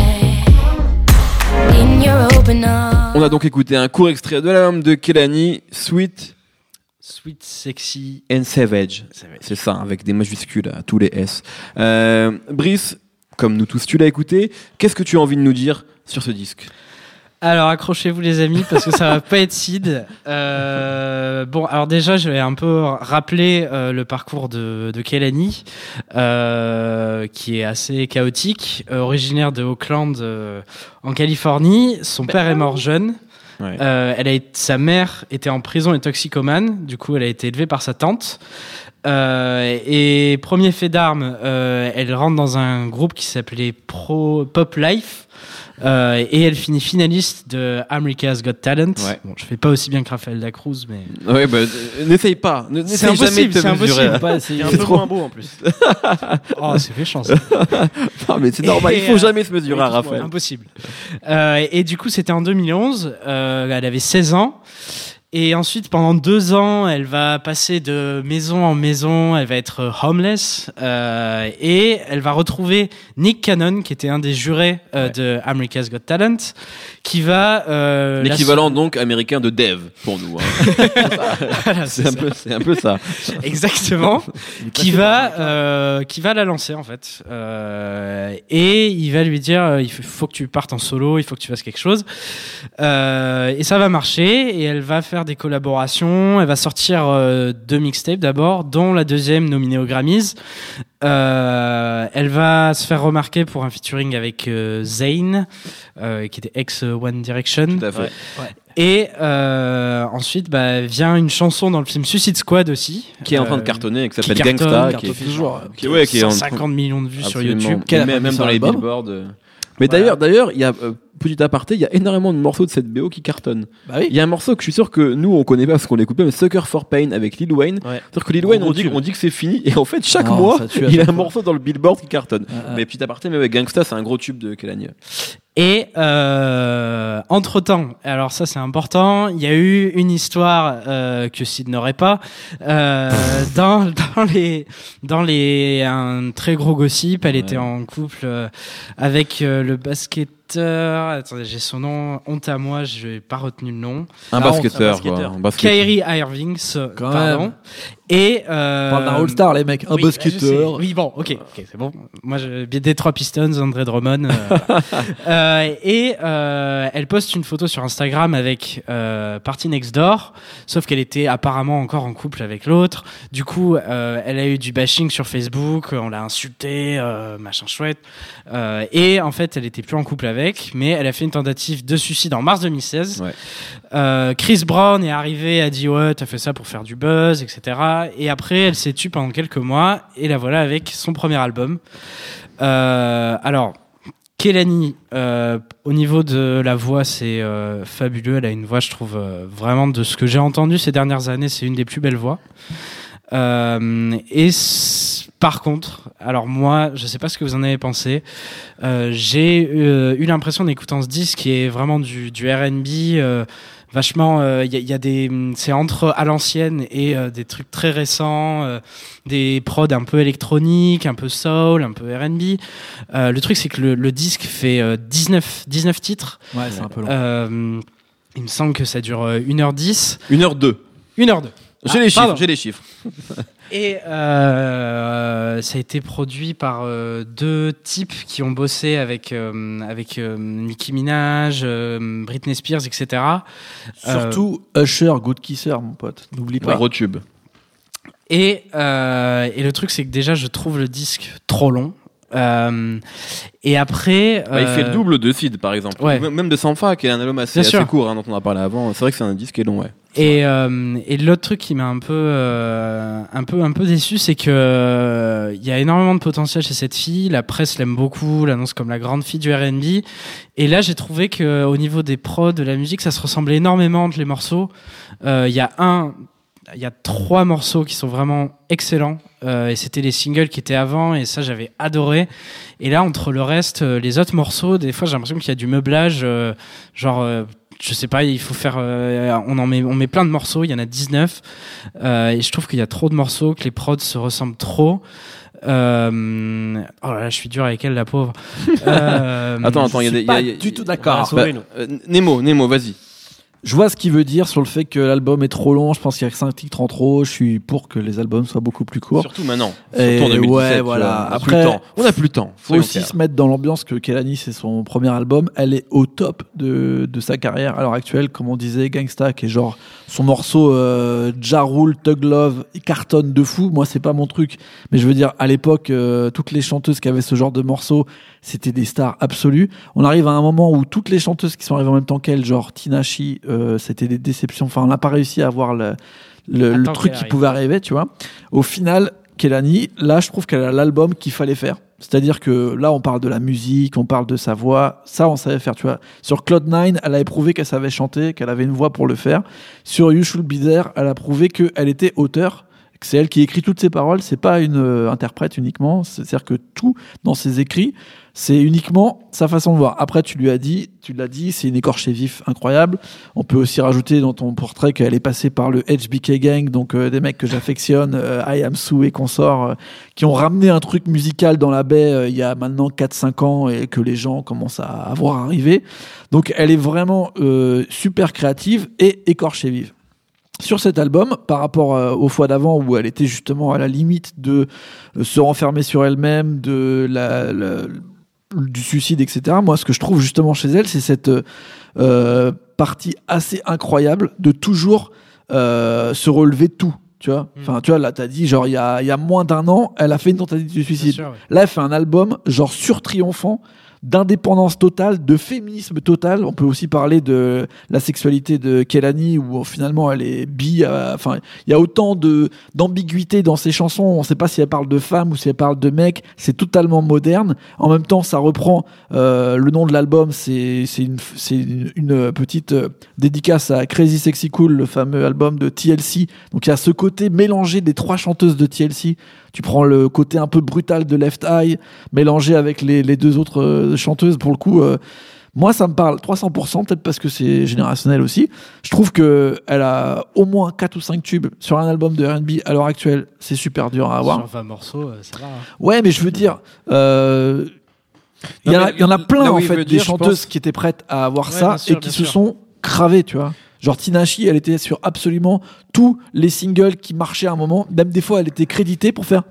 In your open arms. On a donc écouté un court extrait de l'album de Kelani, Sweet Sweet, sexy. and Savage. C'est ça, avec des majuscules à tous les S. Euh, Brice, comme nous tous, tu l'as écouté. Qu'est-ce que tu as envie de nous dire sur ce disque? Alors accrochez-vous les amis parce que ça va pas être Sid. Euh, bon alors déjà je vais un peu rappeler euh, le parcours de, de Kelani euh, qui est assez chaotique, originaire de Oakland euh, en Californie. Son père est mort jeune. Ouais. Euh, elle a été- sa mère était en prison et toxicomane. Du coup elle a été élevée par sa tante. Euh, et premier fait d'armes, euh, elle rentre dans un groupe qui s'appelait Pro Pop Life. Euh, et elle finit finaliste de America's Got Talent. Ouais. Bon, je fais pas aussi bien que Raphaël Dacruz, mais Ouais, bah, euh, n'essaye pas. C'est impossible, c'est impossible. Pas essayer. Il est un C'est peu trop- moins beau en plus. oh, c'est méchant. ça. Non, mais c'est normal. Et, Il faut euh, jamais se mesurer à Raphaël. Impossible. Euh, et du coup, c'était en 2011. Euh, elle avait 16 ans. Et ensuite, pendant deux ans, elle va passer de maison en maison. Elle va être homeless. Euh, et elle va retrouver Nick Cannon, qui était un des jurés euh, de America's Got Talent, qui va... euh, la- L'équivalent donc américain de Dev pour nous. hein. Voilà, c'est un peu, c'est un peu ça. Exactement. qui va, euh, qui va la lancer en fait. Euh, et il va lui dire, euh, il faut, faut que tu partes en solo, il faut que tu fasses quelque chose. Euh, et ça va marcher. Et elle va faire des collaborations. Elle va sortir euh, deux mixtapes d'abord, dont la deuxième nominée aux Grammys. Euh, elle va se faire remarquer pour un featuring avec euh, Zayn, euh, qui était ex One Direction. Tout à fait. Et euh, ensuite, bah, vient une chanson dans le film Suicide Squad aussi, Qui est en train de Euh, cartonner, qui qui s'appelle Gangsta. cartonne Qui est, toujours. qui, ouais, qui est en train- 150 millions de vues sur. YouTube. Même, même dans les billboards. euh. Mais Voilà. d'ailleurs, d'ailleurs, il y a euh, petit aparté, il y a énormément de morceaux de cette BO qui cartonnent. Bah oui. Il y a un morceau que je suis sûr que nous on connaît pas parce qu'on l'écoute pas, mais Sucker for Pain avec Lil Wayne. Ouais. C'est-à-dire que Lil Wayne, on dit, on dit que c'est fini et en fait chaque Non, mois il a un morceau dans le billboard qui cartonne. Ah, ah. Mais petit aparté, même avec Gangsta, c'est un gros tube de Kelani. Et euh, entre temps, alors ça c'est important, il y a eu une histoire euh, que Sid n'aurait pas euh, dans dans les dans les un très gros gossip. Elle était en couple euh, avec euh, le basketteur. Attendez, j'ai son nom. Honte à moi, je n'ai pas retenu le nom. Un Ah, basketteur, un basketteur. quoi. Un basketteur. Kyrie Irving, ce- Quand pardon. même. Et euh, On parle d'un All-Star, les mecs. Un oui, basketteur. Oui, bon, ok, c'est bon. Moi, je, des trois Pistons, André Drummond. euh, euh, et euh, elle poste une photo sur Instagram avec euh, Party Next Door, sauf qu'elle était apparemment encore en couple avec l'autre. Du coup, euh, elle a eu du bashing sur Facebook, on l'a insulté, euh, machin chouette. Euh, et en fait, elle était plus en couple avec, mais elle a fait une tentative de suicide en mars 2016. Ouais. Euh, Chris Brown est arrivé, a dit ouais, t'as fait ça pour faire du buzz, etc. Et après, elle s'est tue pendant quelques mois, et la voilà avec son premier album. Euh, alors, Kelani, euh, au niveau de la voix, c'est euh, fabuleux. Elle a une voix, je trouve, euh, vraiment de ce que j'ai entendu ces dernières années, c'est une des plus belles voix. Et par contre, alors moi, je sais pas ce que vous en avez pensé. Euh, j'ai euh, eu l'impression d'écouter ce disque qui est vraiment du, du R&B. euh, vachement il y, a, y a des c'est entre à l'ancienne et euh, des trucs très récents euh, des prods un peu électroniques un peu soul un peu R&B Euh, le truc c'est que le, le disque fait euh, 19 19 titres Ouais, c'est un peu long. Euh, il me semble que ça dure euh, 1h10 1h02. 1h2 J'ai Ah, les chiffres, j'ai les chiffres. et euh, ça a été produit par euh, deux types qui ont bossé avec euh, avec euh, Nicki Minaj, euh, Britney Spears, etc. Surtout Usher, Good Kisser, mon pote. N'oublie pas. Et, euh, et le truc, c'est que déjà, je trouve le disque trop long. Euh, et après. Bah, il fait euh, le double de Sid, par exemple. ouais. Même de Sanfa, qui est un album assez, assez court, hein, dont on a parlé avant. C'est vrai que c'est un disque qui est long, ouais. Et, euh, et l'autre truc qui m'a un peu, euh, un peu, un peu déçu, c'est que euh, il y a énormément de potentiel chez cette fille. La presse l'aime beaucoup, l'annonce comme la grande fille du R&B. Et là, j'ai trouvé que au niveau des prods, de la musique, ça se ressemblait énormément entre les morceaux. Euh, Il y a un, il y a trois morceaux qui sont vraiment excellents. Euh, et c'était les singles qui étaient avant, et ça j'avais adoré. Et là, entre le reste, euh, les autres morceaux, des fois j'ai l'impression qu'il y a du meublage, euh, genre. euh, je sais pas, il faut faire. euh, on en met, on met plein de morceaux. Il y en a 19 euh, et je trouve qu'il y a trop de morceaux, que les prods se ressemblent trop. Euh, oh là là, je suis dur avec elle, la pauvre. Euh, Attends, attends, il y a des. il y a- Pas il y a- du tout d'accord. sauver, Bah, nous. euh, Nemo, Nemo, vas-y. Je vois ce qu'il veut dire sur le fait que l'album est trop long. Je pense qu'il y a que 5 titres en trop. Je suis pour que les albums soient beaucoup plus courts. Surtout maintenant. Et Surtout en 2017. ouais, voilà. On a Après, plus le temps. On a plus le temps. faut aussi se mettre dans l'ambiance que Kelani, c'est son premier album. Elle est au top de, de sa carrière à l'heure actuelle. Comme on disait, Gangsta, qui est genre son morceau euh, Ja Rule, Tug Love, cartonne de fou. Moi, c'est pas mon truc. Mais je veux dire, à l'époque, euh, toutes les chanteuses qui avaient ce genre de morceaux, c'était des stars absolues. On arrive à un moment où toutes les chanteuses qui sont arrivées en même temps qu'elle, genre Tinashi, euh, c'était des déceptions. Enfin, on n'a pas réussi à avoir le, le, truc qui arrive. pouvait arriver, tu vois. Au final, Kelani, là, je trouve qu'elle a l'album qu'il fallait faire. C'est-à-dire que là, on parle de la musique, on parle de sa voix. Ça, on savait faire, tu vois. Sur Cloud9, elle a prouvé qu'elle savait chanter, qu'elle avait une voix pour le faire. Sur You Should Be There, elle a prouvé qu'elle était auteur. C'est elle qui écrit toutes ses paroles, c'est pas une euh, interprète uniquement. C'est-à-dire que tout dans ses écrits, c'est uniquement sa façon de voir. Après, tu lui as dit, tu l'as dit, c'est une écorché vif incroyable. On peut aussi rajouter dans ton portrait qu'elle est passée par le HBK Gang, donc euh, des mecs que j'affectionne, euh, I Am Sue et consorts, euh, qui ont ramené un truc musical dans la baie il y a maintenant 4-5 ans et que les gens commencent à avoir arrivé. Donc, elle est vraiment super créative et écorché vive sur cet album par rapport euh, aux fois d'avant où elle était justement à la limite de euh, se renfermer sur elle-même, de la, la- du suicide, etc. Moi, ce que je trouve justement chez elle, c'est cette euh, partie assez incroyable de toujours se relever de tout. Tu vois, enfin, tu vois, là, t'as dit, genre, il y a, il y a moins d'un an, elle a fait une tentative de suicide. sûr, ouais. Là, elle fait un album, genre, surtriomphant, d'indépendance totale, de féminisme total. On peut aussi parler de la sexualité de Kelani, où euh, finalement elle est bi. euh, Enfin, il y a autant de d'ambiguïté dans ses chansons. On ne sait pas si elle parle de femme ou si elle parle de mec. C'est totalement moderne. En même temps, ça reprend euh, le nom de l'album. C'est une une, une petite euh, dédicace à Crazy Sexy Cool, le fameux album de TLC. Donc il y a ce côté mélangé des trois chanteuses de TLC. Tu prends le côté un peu brutal de Left Eye, mélangé avec les, les deux autres euh, chanteuses. Pour le coup, euh, moi, ça me parle 300%, peut-être parce que c'est générationnel aussi. Je trouve que elle a au moins 4 ou 5 tubes sur un album de R&B à l'heure actuelle. C'est super dur à avoir. Sur 20 morceaux, euh, ça va. hein. Ouais, mais je veux dire, euh, il y, en a- mais il y en a là plein en fait des dire, chanteuses pense- qui étaient prêtes à avoir Ouais, ça sûr, et qui se sûr. sont cravées, tu vois. Genre Tinashi, elle était sur absolument tous les singles qui marchaient à un moment. Même des fois, elle était créditée pour faire.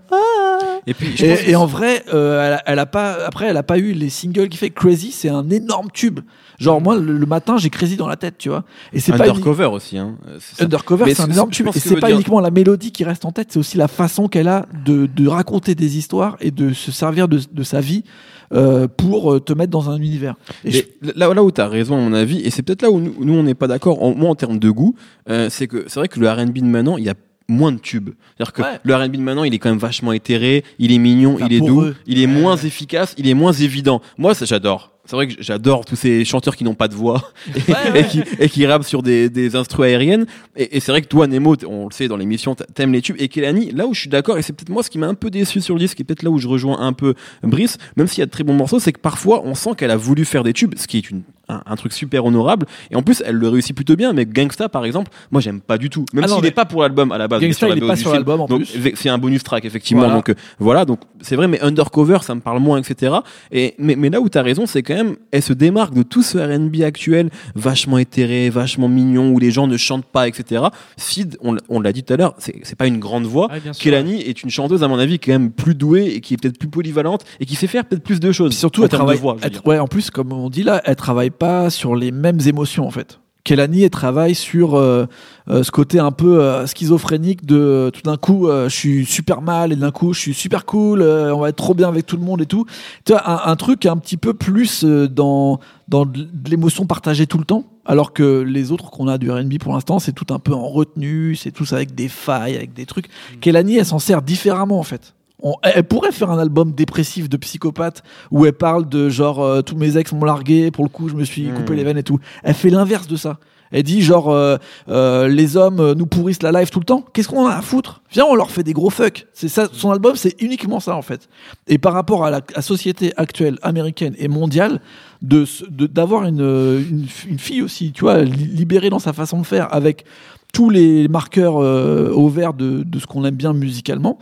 Et puis, je pense Et, et en vrai, euh, elle, a- elle a pas. Après, elle a pas eu les singles qui fait Crazy. C'est un énorme tube. Genre moi, le, le matin, j'ai Crazy dans la tête, tu vois. Et c'est pas Undercover aussi. Hein. Undercover, c'est un énorme tube. Et c'est pas dire- uniquement la mélodie qui reste en tête, c'est aussi la façon qu'elle a de, de raconter des histoires et de se servir de, de sa vie euh, pour euh, te mettre dans un univers. Et je- là, là où tu as raison, à mon avis, et c'est peut-être là où nous, nous, on n'est pas d'accord, moi en termes de goût, euh, c'est que c'est vrai que le RB de maintenant, il y a moins de tubes. C'est-à-dire que Ouais. le R&B de maintenant, il est quand même vachement éthéré, il est mignon, Enfin, il est doux, eux. il est Ouais, moins efficace, il est moins évident. Moi, ça j'adore. C'est vrai que j'adore tous ces chanteurs qui n'ont pas de voix et, Ouais, ouais. et qui, et qui rappent sur des, des instrus aériennes. Et, et c'est vrai que toi, Nemo, on le sait dans l'émission, t'a- t'aimes les tubes. Et Kelani, là où je suis d'accord, et c'est peut-être moi ce qui m'a un peu déçu sur le disque, et peut-être là où je rejoins un peu Brice, même s'il y a de très bons morceaux, c'est que parfois on sent qu'elle a voulu faire des tubes, ce qui est une, un, un truc super honorable. Et en plus, elle le réussit plutôt bien. Mais Gangsta, par exemple, moi j'aime pas du tout. Même Ah s'il n'est pas pour l'album à la base. Gangsta, il est BO pas sur l'album, en Donc, plus. C'est un bonus track effectivement. Voilà. Donc euh, voilà, donc c'est vrai, mais Undercover, ça me parle moins, etc. Et mais, mais là où t'as raison, c'est quand même, elle se démarque de tout ce R&B actuel, vachement éthéré, vachement mignon, où les gens ne chantent pas, etc. Sid, on, on l'a dit tout à l'heure, c'est c'est pas une grande voix. Sûr. Kelani est une chanteuse à mon avis qui est quand même plus douée et qui est peut-être plus polyvalente et qui sait faire peut-être plus de choses. Puis surtout, en elle travaille. de voix. elle- ouais, en plus, comme on dit là, elle travaille pas sur les mêmes émotions en fait. Kelani, elle travaille sur euh, euh, ce côté un peu euh, schizophrénique de tout d'un coup, je suis super mal et d'un coup, je suis super cool, on va être trop bien avec tout le monde et tout. Tu vois, un, un truc un petit peu plus dans dans de de l'émotion partagée tout le temps. Alors que les autres qu'on a du R&B pour l'instant, c'est tout un peu en retenue, c'est tous avec des failles, avec des trucs. Kelani, elle s'en sert différemment en fait. On- elle pourrait faire un album dépressif de psychopathe où elle parle de genre euh, tous mes ex m'ont largué, pour le coup je me suis Hmm. coupé les veines et tout. Elle fait l'inverse de ça. Elle dit genre euh, euh, les hommes euh, nous pourrissent la life tout le temps. Qu'est-ce qu'on a à foutre? Viens on leur fait des gros fuck. C'est ça son album c'est uniquement ça en fait. Et par rapport à la à société actuelle américaine et mondiale de d'avoir une, une une fille aussi tu vois li- libérée dans sa façon de faire avec tous les marqueurs euh, au vert de, de ce qu'on aime bien musicalement,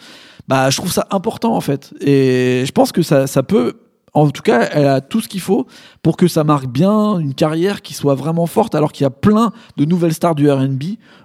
bah, je trouve ça important en fait. Et je pense que ça, ça peut, en tout cas, elle a tout ce qu'il faut pour que ça marque bien une carrière qui soit vraiment forte, alors qu'il y a plein de nouvelles stars du RB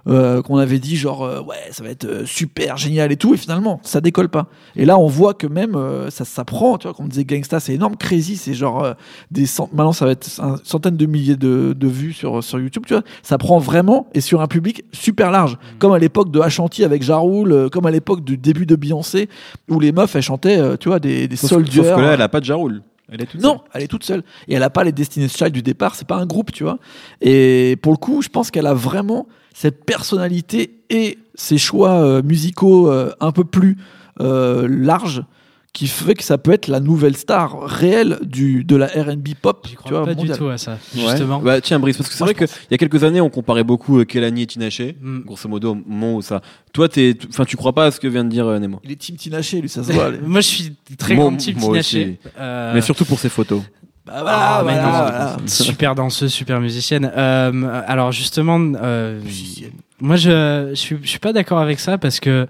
euh, qu'on avait dit genre euh, ouais, ça va être euh, super génial et tout, et finalement ça décolle pas. Et là, on voit que même euh, ça, ça prend, tu vois, quand on disait Gangsta, c'est énorme, Crazy, c'est genre euh, des cent- maintenant ça va être un- centaines de milliers de, de vues sur, sur YouTube, tu vois, ça prend vraiment et sur un public super large, comme à l'époque de Ashanti avec Jarul, euh, comme à l'époque du début de Beyoncé, où les meufs elles chantaient, tu vois, des, des Sauf, soldiers. sauf que là, elle a pas de Jaroul. Elle est toute Non, elle est toute seule. Et elle a pas les Destiny's Child du départ, c'est pas un groupe, tu vois. Et pour le coup, je pense qu'elle a vraiment cette personnalité et ses choix euh, musicaux euh, un peu plus euh, larges qui fait que ça peut être la nouvelle star réelle du, de la R&B pop. J'y tu crois vois, pas du tout à ça, Ouais. justement. Bah tiens Brice, parce que c'est vrai qu'il y a quelques années on comparait beaucoup euh, Kelani et Tinashe, Mm. grosso modo au moment où ça. Toi t'es, enfin tu crois pas à ce que vient de dire euh, Nemo? Il est Team Tinaché, lui, ça se voit. Moi, je suis très Moi- grand type moi Tina aussi. Fey. Euh, Mais surtout pour ses photos. Bah Ah, voilà, non, voilà. super danseuse, super musicienne. Euh, alors justement, euh, moi je, je suis je suis pas d'accord avec ça parce que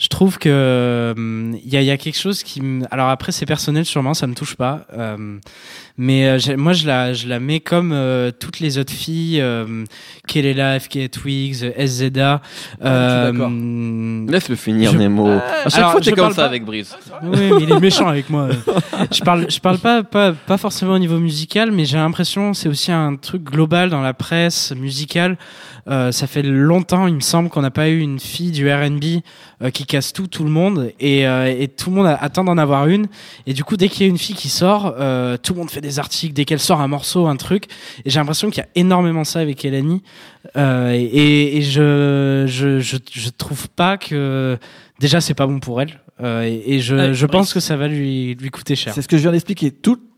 je trouve que il y, a, il y a quelque chose qui me... alors après c'est personnel sûrement ça me touche pas euh, mais euh, moi je la je la mets comme euh, toutes les autres filles euh, Kelela, FK Twigs, SZA euh, d'accord. Laisse le finir Je- Nemo. à chaque alors, fois t'es comme ça pas- avec Brice. oui, mais il est méchant avec moi. Je parle, je parle pas, pas, pas forcément au niveau musical, mais j'ai l'impression c'est aussi un truc global dans la presse musicale. Euh, ça fait longtemps, il me semble, qu'on n'a pas eu une fille du R&B euh, qui casse tout, tout le monde, et, euh, et tout le monde attend d'en avoir une. Et du coup, dès qu'il y a une fille qui sort, euh, tout le monde fait des articles. Dès qu'elle sort un morceau, un truc, et j'ai l'impression qu'il y a énormément ça avec Eleni. Euh, et, et je, je, je, je trouve pas que déjà c'est pas bon pour elle. Euh, et, et je, Ouais, je pense que ça va lui, lui coûter cher. C'est ce que je viens d'expliquer.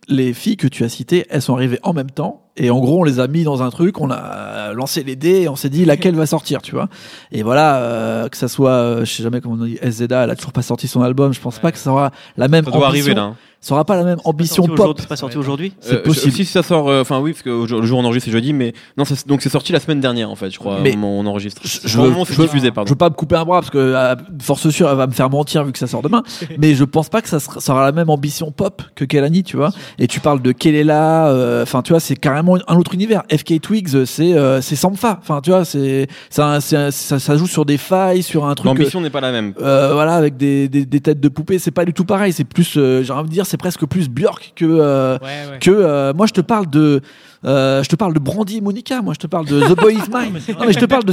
Les filles que tu as citées, elles sont arrivées en même temps. Et en gros, on les a mis dans un truc, on a lancé les dés et on s'est dit laquelle va sortir, tu vois. Et voilà, euh, que ça soit, euh, je sais jamais comment on dit, SZA, elle a toujours pas sorti son album. Je pense pas que ça aura la même Ça doit ambition. arriver là. Ça aura pas la même ambition C'est pop. C'est pas sorti aujourd'hui C'est Euh, possible. Si ça sort, euh, enfin oui, parce que au jour- le jour où on enregistre c'est jeudi, mais non, ça- donc c'est sorti la semaine dernière en fait, je crois. Mais- au moment où on enregistre. Je- Je, je veux- c'est je veux- diffusé, Je pardon. veux pas me couper un bras parce que à force sûre elle va me faire mentir vu que ça sort demain. mais je pense pas que ça, sera, ça aura la même ambition pop que Kelani, tu vois. Et tu parles de Kelela, euh, enfin tu vois, c'est carrément un autre univers. FK Twigs, c'est euh, c'est Sampha. Enfin tu vois, c'est c'est c'est ça, ça joue sur des failles, sur un truc. L'ambition n'est pas la même. euh, voilà, avec des, des, des têtes de poupées, c'est pas du tout pareil. C'est plus, euh, j'ai envie de dire, c'est presque plus Björk que euh, Ouais, ouais. que euh, moi je te parle de euh, je te parle de Brandy et Monica moi je te parle de The Boy Is Mine non mais je te parle de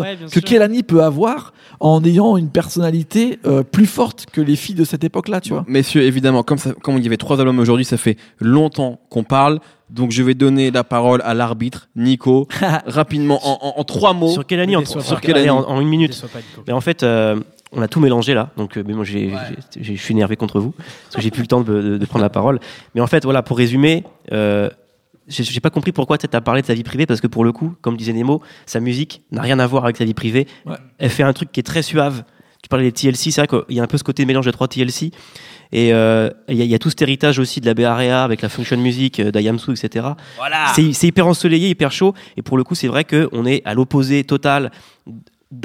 Ouais, bien que sûr. Kelani peut avoir en ayant une personnalité euh, plus forte que les filles de cette époque là tu vois Messieurs, évidemment, comme, ça, comme il y avait trois albums aujourd'hui, ça fait longtemps qu'on parle. Donc je vais donner la parole à l'arbitre, Nico, rapidement, en, en- en trois mots. Sur Ne en, sur une minute pas. Mais en fait, euh, on a tout mélangé là, donc euh, mais moi j'ai, je suis énervé contre vous parce que j'ai plus le temps de, de- de prendre la parole. Mais en fait, voilà, pour résumer, euh, j'ai, pas compris pourquoi tu as parlé de sa vie privée parce que pour le coup, comme disait Nemo, sa musique n'a rien à voir avec sa vie privée. Ouais. Elle fait un truc qui est très suave. Tu parlais des TLC, c'est vrai qu'il y a un peu ce côté mélange de trois TLC. Et euh, il y, a- il y a tout cet héritage aussi de la BRA avec la function music, euh, d'Ayamsu, etc. voilà C'est hyper ensoleillé, hyper chaud. Et pour le coup, c'est vrai qu'on est à l'opposé total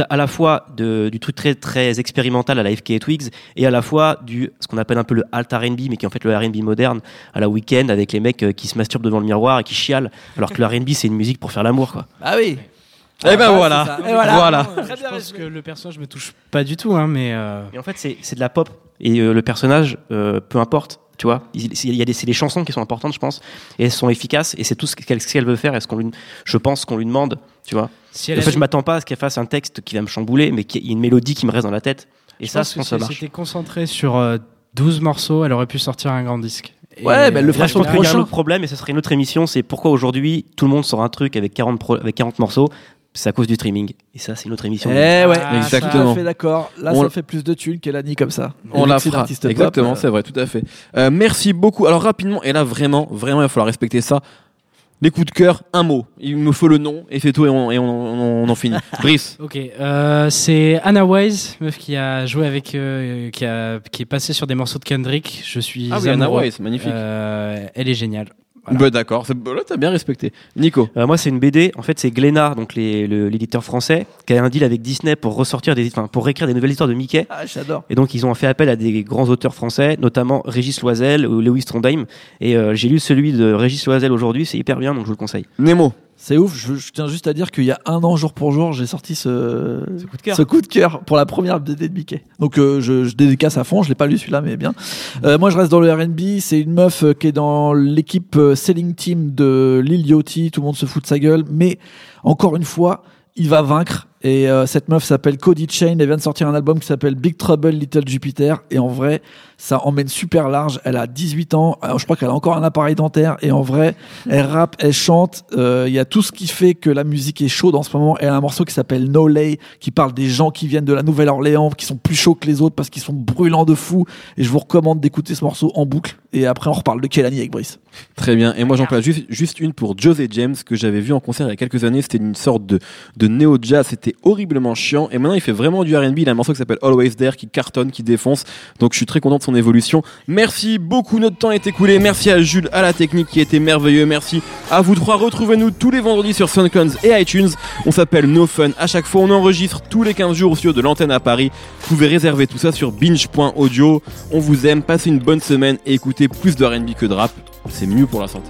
à la fois de, du truc très très expérimental à la FK Twigs et à la fois du ce qu'on appelle un peu le alt R&B mais qui est en fait le R&B moderne à la week-end avec les mecs euh, qui se masturbent devant le miroir et qui chialent alors que le R&B c'est une musique pour faire l'amour quoi. ah oui Eh ben Ah, voilà. Et voilà. Voilà. Très je pense que le personnage me touche pas du tout, hein, mais euh, Et en fait c'est c'est de la pop et euh, le personnage euh, peu importe tu vois il, il y a des c'est les chansons qui sont importantes je pense et elles sont efficaces et c'est tout ce qu'elle ce qu'elle veut faire et ce qu'on lui je pense qu'on lui demande tu vois si en elle fait, je m'attends pas à ce qu'elle fasse un texte qui va me chambouler, mais qu'il y ait une mélodie qui me reste dans la tête. Et je ça, pense je que pense que ça si elle marche. s'était concentrée sur euh, 12 morceaux, elle aurait pu sortir un grand disque. Et, Ouais, mais elle le euh, je pense son qu'il y a un autre problème, et ce serait une autre émission, c'est pourquoi aujourd'hui tout le monde sort un truc avec 40, pro- avec 40 morceaux. C'est à cause du streaming. Et ça, c'est une autre émission. eh ouais Ah, Exactement. tout à fait d'accord là On- ça fait plus de thunes Kelani comme ça On la fera. Exactement, euh, c'est vrai, tout à fait. Euh, merci beaucoup. Alors rapidement, et là vraiment, vraiment, il va falloir respecter ça. Les coups de cœur, un mot. Il me faut le nom et c'est tout et on, et on, on- on en finit. Brice. Ok, euh, c'est Anna Wise, meuf qui a joué avec, euh, qui, a, qui est passée sur des morceaux de Kendrick. Je suis Ah oui, Anna. Wise, magnifique. Euh, elle est géniale. Voilà. Bah, D'accord, c'est- là t'as bien respecté. Nico. Euh, moi, c'est une BD. En fait, c'est Glénat, donc les- le- l'éditeur français, qui a un deal avec Disney pour ressortir des, enfin, pour réécrire des nouvelles histoires de Mickey. ah j'adore Et donc, ils ont fait appel à des grands auteurs français, notamment Régis Loisel ou Lewis Trondheim. Et euh, j'ai lu celui de Régis Loisel aujourd'hui, c'est hyper bien, donc je vous le conseille. Nemo. C'est ouf je, je tiens juste à dire qu'il y a un an jour pour jour j'ai sorti ce Ce coup de cœur. ce coup de cœur pour la première BD de Mickey. Donc euh, je, je dédicace à fond, je l'ai pas lu celui-là mais bien. Euh, moi je reste dans le R&B, c'est une meuf euh, qui est dans l'équipe euh, selling team de Lil Yachty, tout le monde se fout de sa gueule, mais encore une fois, il va vaincre Et euh, cette meuf s'appelle Cody Chain. Elle vient de sortir un album qui s'appelle Big Trouble Little Jupiter. Et en vrai, ça emmène super large. Elle a 18 ans. Alors, je crois qu'elle a encore un appareil dentaire. Et en vrai, elle rappe, elle chante. Euh, Il y a tout ce qui fait que la musique est chaude en ce moment. Elle a un morceau qui s'appelle No Lay, qui parle des gens qui viennent de la Nouvelle-Orléans, qui sont plus chauds que les autres parce qu'ils sont brûlants de fou. Et je vous recommande d'écouter ce morceau en boucle. Et après, on reparle de Kelani avec Brice. Très bien. Et moi, j'en place juste, juste une pour José James que j'avais vu en concert il y a quelques années. C'était une sorte de, de néo-jazz. C'était horriblement chiant. Et maintenant, il fait vraiment du R&B. Il a un morceau qui s'appelle Always There qui cartonne, qui défonce. Donc, je suis très content de son évolution. Merci beaucoup. Notre temps est écoulé. Merci à Jules, à la technique qui était merveilleux. Merci à vous trois. Retrouvez-nous tous les vendredis sur SoundCloud et iTunes. On s'appelle No Fun. À chaque fois, on enregistre tous les 15 jours au studio de l'antenne à Paris. Vous pouvez réserver tout ça sur binge.audio. On vous aime. Passez une bonne semaine et écoutez plus de R&B que de rap. C'est mieux pour la santé.